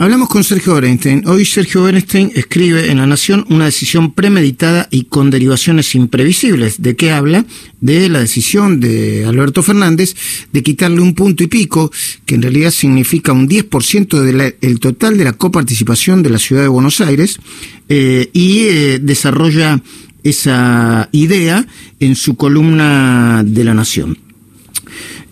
Hablamos con Sergio Berenstein. Hoy Sergio Berenstein escribe en La Nación una decisión premeditada y con derivaciones imprevisibles. ¿De qué habla? De la decisión de Alberto Fernández de quitarle un punto y pico, que en realidad significa un 10% del total de la coparticipación de la ciudad de Buenos Aires, eh, y eh, desarrolla esa idea en su columna de La Nación.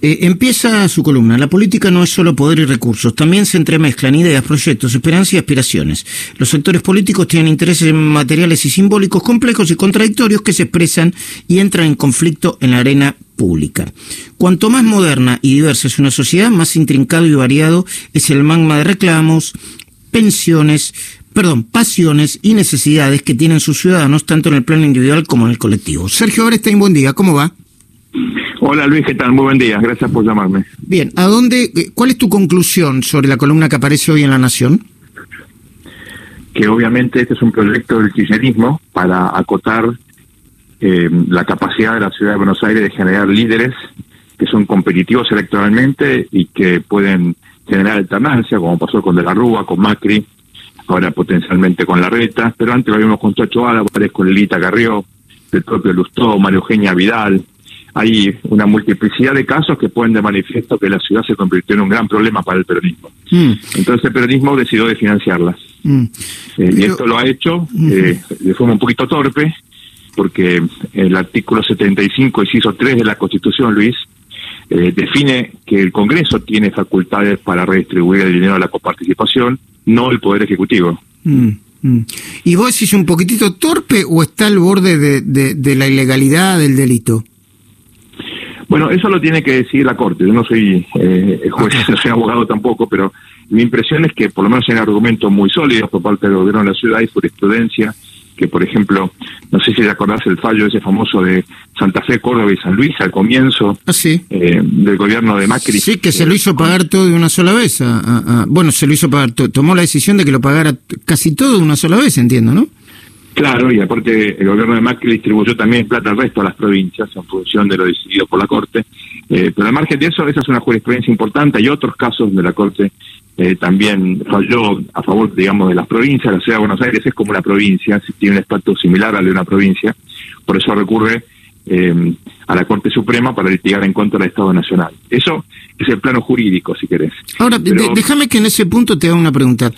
Eh, empieza su columna. La política no es solo poder y recursos, también se entremezclan ideas, proyectos, esperanzas y aspiraciones. Los sectores políticos tienen intereses materiales y simbólicos complejos y contradictorios que se expresan y entran en conflicto en la arena pública. Cuanto más moderna y diversa es una sociedad, más intrincado y variado es el magma de reclamos, pensiones, perdón, pasiones y necesidades que tienen sus ciudadanos tanto en el plano individual como en el colectivo. Sergio Orestein, buen día, ¿cómo va? Hola Luis, ¿qué tal? Muy buen día, gracias por llamarme. Bien, ¿a dónde, eh, cuál es tu conclusión sobre la columna que aparece hoy en La Nación? Que obviamente este es un proyecto del kirchnerismo para acotar eh, la capacidad de la ciudad de Buenos Aires de generar líderes que son competitivos electoralmente y que pueden generar alternancia, como pasó con De la Rúa, con Macri, ahora potencialmente con la Reta, pero antes lo vimos con Chacho Álvarez, con Lilita Carrió, el propio Lustó, Mario Eugenia Vidal, hay una multiplicidad de casos que ponen de manifiesto que la ciudad se convirtió en un gran problema para el peronismo. Mm. Entonces el peronismo decidió de financiarlas. Mm. Eh, y esto lo ha hecho eh, de forma un poquito torpe, porque el artículo 75, inciso 3 de la Constitución, Luis, eh, define que el Congreso tiene facultades para redistribuir el dinero de la coparticipación, no el Poder Ejecutivo. Mm, ¿Y vos decís un poquitito torpe o está al borde de la ilegalidad del delito? Bueno, eso lo tiene que decir la Corte. Yo no soy eh, juez, no soy abogado tampoco, pero mi impresión es que por lo menos hay argumentos muy sólidos por parte del gobierno de la ciudad y jurisprudencia que, por ejemplo, no sé si te acordás el fallo ese famoso de Santa Fe, Córdoba y San Luis al comienzo ah, sí. eh, del gobierno de Macri. Sí, que se lo hizo pagar todo de una sola vez. bueno, se lo hizo pagar, tomó la decisión de que lo pagara casi todo de una sola vez, entiendo, ¿no? Claro, y aparte el gobierno de Macri distribuyó también plata al resto a las provincias en función de lo decidido por la Corte. Eh, pero al margen de eso, esa es una jurisprudencia importante. Hay otros casos de la Corte eh, también falló a favor, digamos, de las provincias. La ciudad de Buenos Aires es como una provincia, tiene un estatus similar al de una provincia. Por eso recurre eh, a la Corte Suprema para litigar en contra del Estado Nacional. Eso es el plano jurídico, si querés. Ahora, déjame que en ese punto te haga una pregunta.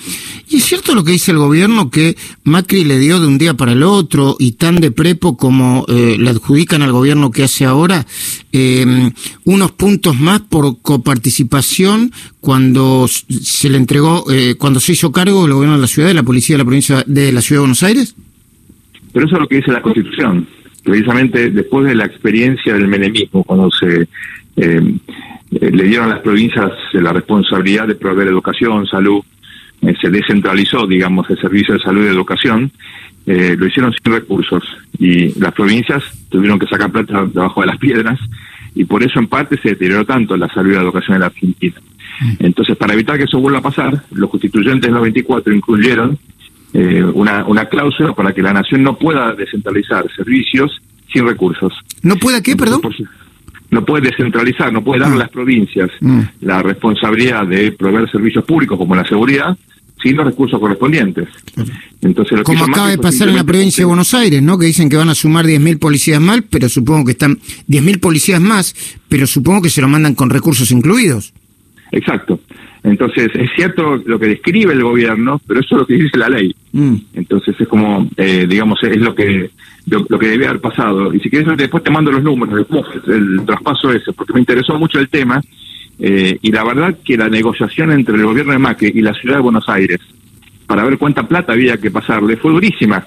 ¿Y es cierto lo que dice el gobierno que Macri le dio de un día para el otro y tan de prepo como eh, le adjudican al gobierno que hace ahora em, unos puntos más por coparticipación cuando se le entregó, eh, cuando se hizo cargo el gobierno de la ciudad, de la policía de la provincia de la ciudad de Buenos Aires? Pero eso es lo que dice la Constitución precisamente después de la experiencia del menemismo, cuando se eh, le dieron a las provincias la responsabilidad de proveer educación, salud, eh, se descentralizó, digamos, el servicio de salud y educación, eh, lo hicieron sin recursos y las provincias tuvieron que sacar plata debajo de las piedras y por eso en parte se deterioró tanto la salud y la educación en la Argentina. Mm. Entonces, para evitar que eso vuelva a pasar, los constituyentes de los 24 incluyeron eh, una, una cláusula para que la nación no pueda descentralizar servicios sin recursos. ¿No pueda qué, perdón? no puede descentralizar, no puede dar a ah. las provincias mm. la responsabilidad de proveer servicios públicos como la seguridad sin los recursos correspondientes. Entonces, Como acaba de pasar en la provincia de Buenos Aires, ¿no? Que dicen que van a sumar 10.000 policías más, pero supongo que están 10.000 policías más, pero supongo que se lo mandan con recursos incluidos. Exacto. Entonces, es cierto lo que describe el gobierno, pero eso es lo que dice la ley. Mm. Entonces, es como, eh, digamos, es lo que lo, que debe haber pasado. Y si quieres, después te mando los números el traspaso ese, porque me interesó mucho el tema. Eh, y la verdad que la negociación entre el gobierno de Macri y la ciudad de Buenos Aires, para ver cuánta plata había que pasarle, fue durísima.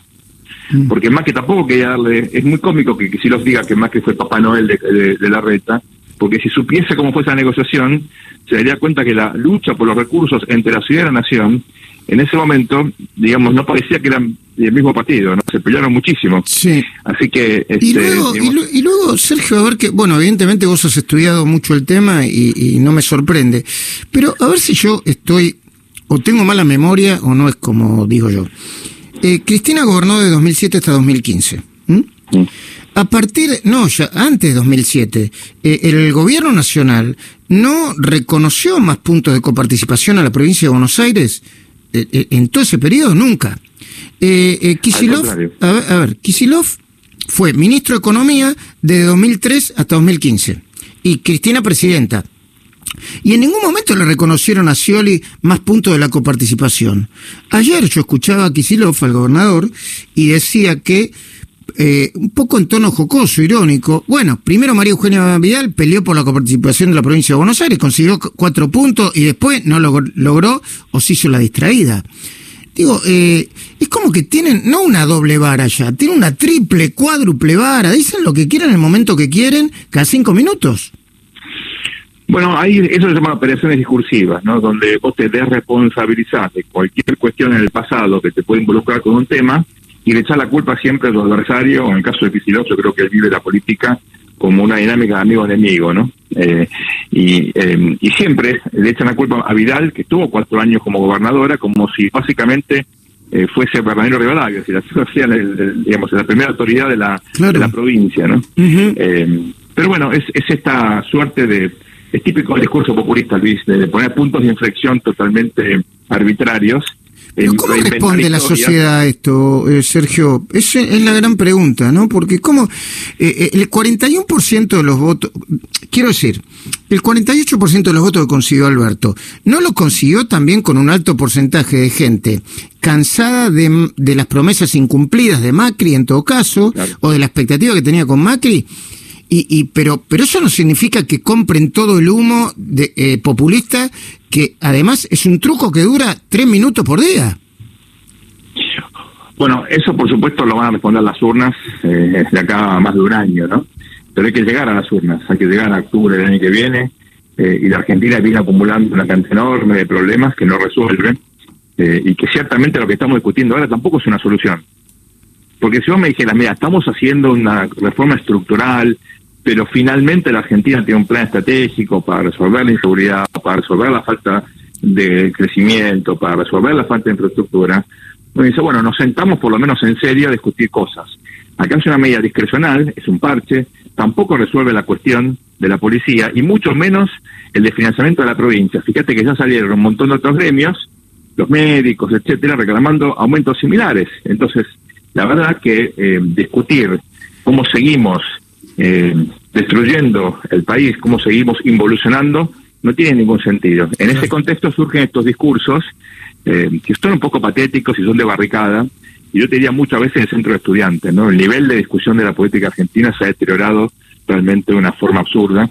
Mm. Porque Macri tampoco quería darle. Es muy cómico que, si los diga que Macri fue Papá Noel de la reta, porque si supiese cómo fue esa negociación, se daría cuenta que la lucha por los recursos entre la ciudad y la nación, en ese momento, digamos, no parecía que eran del mismo partido, ¿no? Se pelearon muchísimo. Sí. Así que... y, este, luego, y, luego, Sergio, a ver que, bueno, evidentemente vos has estudiado mucho el tema y, no me sorprende, pero a ver si yo estoy, o tengo mala memoria, o no es como digo yo. Eh, Cristina gobernó de 2007 hasta 2015. A partir, no, ya antes de 2007, eh, el gobierno nacional no reconoció más puntos de coparticipación a la provincia de Buenos Aires en todo ese periodo nunca. Eh, Kisilov, a ver, a ver, Kisilov fue ministro de Economía de 2003 hasta 2015 y Cristina presidenta. Y en ningún momento le reconocieron a Scioli más puntos de la coparticipación. Ayer yo escuchaba a Kisilov, al gobernador, y decía que, eh, un poco en tono jocoso, irónico, bueno, primero María Eugenia Vidal peleó por la coparticipación de la provincia de Buenos Aires, consiguió cuatro puntos y después no lo logró o se hizo la distraída. Digo, eh, es como que tienen, no una doble vara ya, tienen una triple, cuádruple vara, dicen lo que quieren en el momento que quieren, cada cinco minutos. Bueno, ahí eso se llama operaciones discursivas, ¿no? Donde vos te desresponsabilizás de cualquier cuestión en el pasado que te puede involucrar con un tema y le echás la culpa siempre a tu adversario, en el caso de yo creo que él vive la política como una dinámica de amigo-enemigo, ¿no? Eh, y, eh, y siempre le echan la culpa a Vidal, que estuvo cuatro años como gobernadora, como si básicamente eh, fuese verdadero Rivadavia, si la, digamos, la primera autoridad de la, de la provincia, ¿no? pero bueno, es, es esta suerte de... Es típico del discurso populista, Luis, de poner puntos de inflexión totalmente arbitrarios ¿Cómo responde la sociedad a esto, eh, Sergio? Esa es la gran pregunta, ¿no? Porque cómo eh, eh, el 41% de los votos, quiero decir, el 48% de los votos que consiguió Alberto, ¿no lo consiguió también con un alto porcentaje de gente cansada de, de las promesas incumplidas de Macri en todo caso, o de la expectativa que tenía con Macri? Y, y, pero, pero eso no significa que compren todo el humo de, eh, populista, que además es un truco que dura tres minutos por día. Bueno, eso por supuesto lo van a responder las urnas eh, de acá más de un año, ¿no? Pero hay que llegar a las urnas, hay que llegar a octubre del año que viene, eh, y la Argentina viene acumulando una cantidad enorme de problemas que no resuelven, eh, y que ciertamente lo que estamos discutiendo ahora tampoco es una solución. Porque si vos me dijeras, mira, estamos haciendo una reforma estructural, pero finalmente la Argentina tiene un plan estratégico para resolver la inseguridad, para resolver la falta de crecimiento, para resolver la falta de infraestructura. Uno dice, bueno, nos sentamos por lo menos en serio a discutir cosas. Acá es una medida discrecional, es un parche, tampoco resuelve la cuestión de la policía y mucho menos el de financiamiento de la provincia. Fíjate que ya salieron un montón de otros gremios, los médicos, etcétera, reclamando aumentos similares. Entonces, la verdad que eh, discutir cómo seguimos eh, destruyendo el país, cómo seguimos involucionando, no tiene ningún sentido. En ese contexto surgen estos discursos eh, que son un poco patéticos y son de barricada, y yo te diría muchas veces en el centro de estudiantes, ¿no? El nivel de discusión de la política argentina se ha deteriorado realmente de una forma absurda.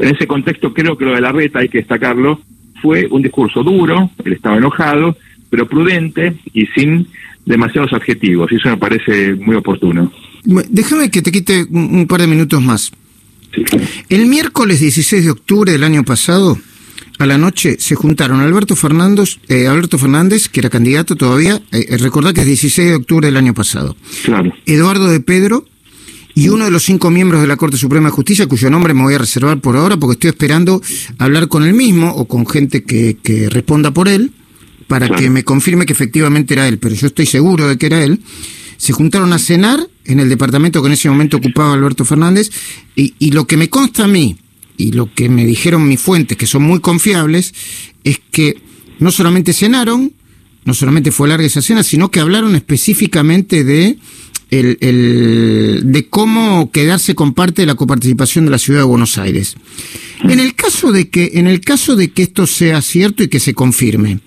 En ese contexto creo que lo de la reta, hay que destacarlo, fue un discurso duro, él estaba enojado, pero prudente y sin demasiados adjetivos, y eso me parece muy oportuno. Déjame que te quite un, par de minutos más. El miércoles 16 de octubre del año pasado, a la noche, se juntaron Alberto Fernández, eh, Alberto Fernández, que era candidato todavía, eh, eh recordad que es 16 de octubre del año pasado. Claro. Eduardo de Pedro y uno de los cinco miembros de la Corte Suprema de Justicia, cuyo nombre me voy a reservar por ahora, porque estoy esperando hablar con él mismo o con gente que, que responda por él, para que me confirme que efectivamente era él, pero yo estoy seguro de que era él se juntaron a cenar en el departamento que en ese momento ocupaba Alberto Fernández y, lo que me consta a mí y lo que me dijeron mis fuentes, que son muy confiables, es que no solamente cenaron, no solamente fue larga esa cena, sino que hablaron específicamente de el, de cómo quedarse con parte de la coparticipación de la ciudad de Buenos Aires. En el caso de que, en el caso de que esto sea cierto y que se confirme,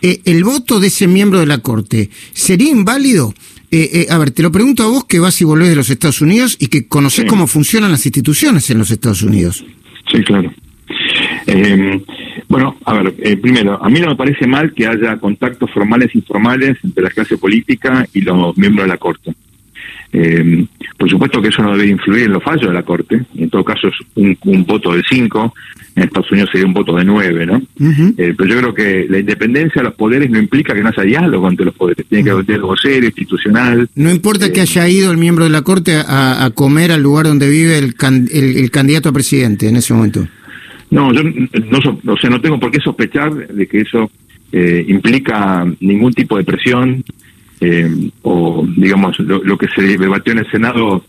eh, el voto de ese miembro de la Corte sería inválido eh, eh, a ver, te lo pregunto a vos que vas y volvés de los Estados Unidos y que conocés cómo funcionan las instituciones en los Estados Unidos. Sí, claro. Eh, bueno, a ver, primero, a mí no me parece mal que haya contactos formales e informales entre la clase política y los miembros de la Corte. Eh, por supuesto que eso no debe influir en los fallos de la Corte. En todo caso es un, voto de cinco. En Estados Unidos sería un voto de nueve, ¿no? Eh, pero yo creo que la independencia de los poderes no implica que no haya diálogo entre los poderes. Tiene que haber diálogo serio, institucional. No importa que eh, haya ido el miembro de la Corte a, comer al lugar donde vive el, el, candidato a presidente en ese momento. No, yo no, o sea, no tengo por qué sospechar de que eso implica ningún tipo de presión eh, o digamos lo, que se debatió en el Senado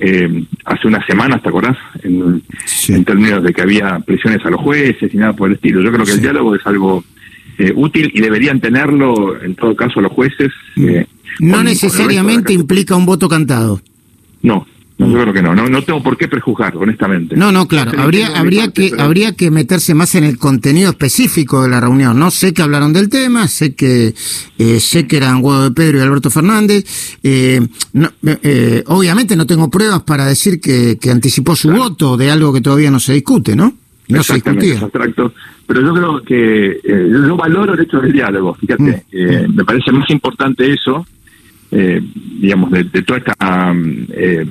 eh, hace unas semanas, ¿te acordás? En, términos de que había presiones a los jueces y nada por el estilo. Yo creo que el diálogo es algo eh, útil y deberían tenerlo, en todo caso, los jueces. Eh, no necesariamente implica un voto cantado. No, no, yo creo que no. no. No tengo por qué prejuzgar, honestamente. No, no, claro. habría, habría que, habría que meterse más en el contenido específico de la reunión. No sé que hablaron del tema, sé que, eh, sé que eran Guado de Pedro y Alberto Fernández. Eh, eh, obviamente no tengo pruebas para decir que, que anticipó su voto de algo que todavía no se discute, ¿no? No se discutía. Abstracto. Pero yo creo que eh, yo valoro el hecho del diálogo. Fíjate, mm. eh, me parece más importante eso, eh, digamos, de, de toda esta eh,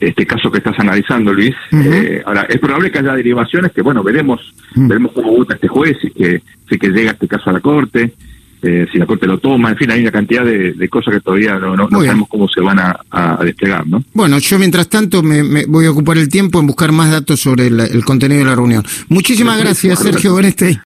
este caso que estás analizando, Luis. eh, ahora, es probable que haya derivaciones que, bueno, veremos veremos cómo vota este juez y que, si que llega este caso a la Corte, eh, si la Corte lo toma, en fin, hay una cantidad de, de cosas que todavía no, no, no sabemos cómo se van a, a, desplegar, ¿no? Bueno, yo mientras tanto me, me, voy a ocupar el tiempo en buscar más datos sobre el, el contenido de la reunión. Muchísimas gracias, Sergio Benestey.